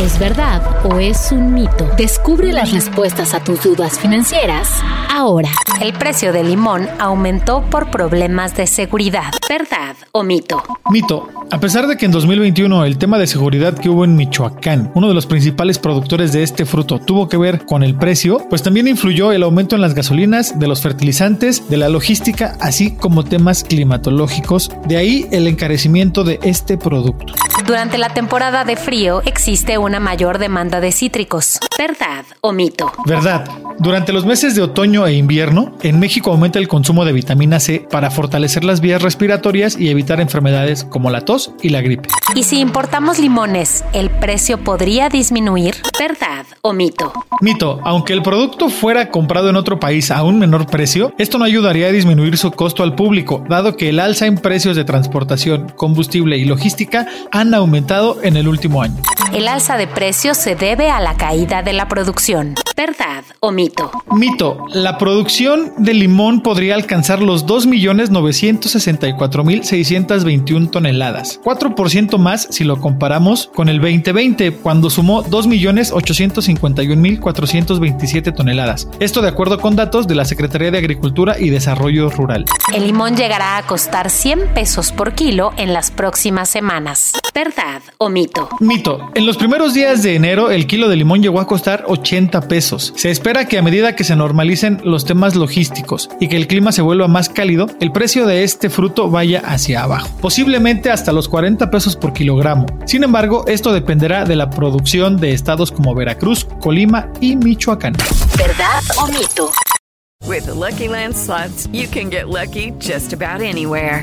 ¿Es verdad o es un mito? Descubre las respuestas a tus dudas financieras ahora. El precio del limón aumentó por problemas de seguridad. ¿Verdad o mito? Mito. A pesar de que en 2021 el tema de seguridad que hubo en Michoacán, uno de los principales productores de este fruto, tuvo que ver con el precio, pues también influyó el aumento en las gasolinas, de los fertilizantes, de la logística, así como temas climatológicos. De ahí el encarecimiento de este producto. Durante la temporada de frío existe una mayor demanda de cítricos. ¿Verdad o mito? Verdad. Durante los meses de otoño e invierno, en México aumenta el consumo de vitamina C para fortalecer las vías respiratorias y evitar enfermedades como la tos y la gripe. Y si importamos limones, ¿el precio podría disminuir? ¿Verdad o mito? Mito, aunque el producto fuera comprado en otro país a un menor precio, esto no ayudaría a disminuir su costo al público, dado que el alza en precios de transportación, combustible y logística han aumentado en el último año. El alza de precios se debe a la caída de la producción. ¿Verdad o mito? Mito. La producción de limón podría alcanzar los 2.964.621 toneladas, 4% más si lo comparamos con el 2020, cuando sumó 2.851.427 toneladas. Esto de acuerdo con datos de la Secretaría de Agricultura y Desarrollo Rural. El limón llegará a costar 100 pesos por kilo en las próximas semanas. ¿Verdad o mito? Mito. En los primeros días de enero, el kilo de limón llegó a costar 80 pesos. Se espera que a medida que se normalicen los temas logísticos y que el clima se vuelva más cálido, el precio de este fruto vaya hacia abajo, posiblemente hasta los 40 pesos por kilogramo. Sin embargo, esto dependerá de la producción de estados como Veracruz, Colima y Michoacán. ¿Verdad o mito? With the Lucky Land slots, you can get lucky just about anywhere.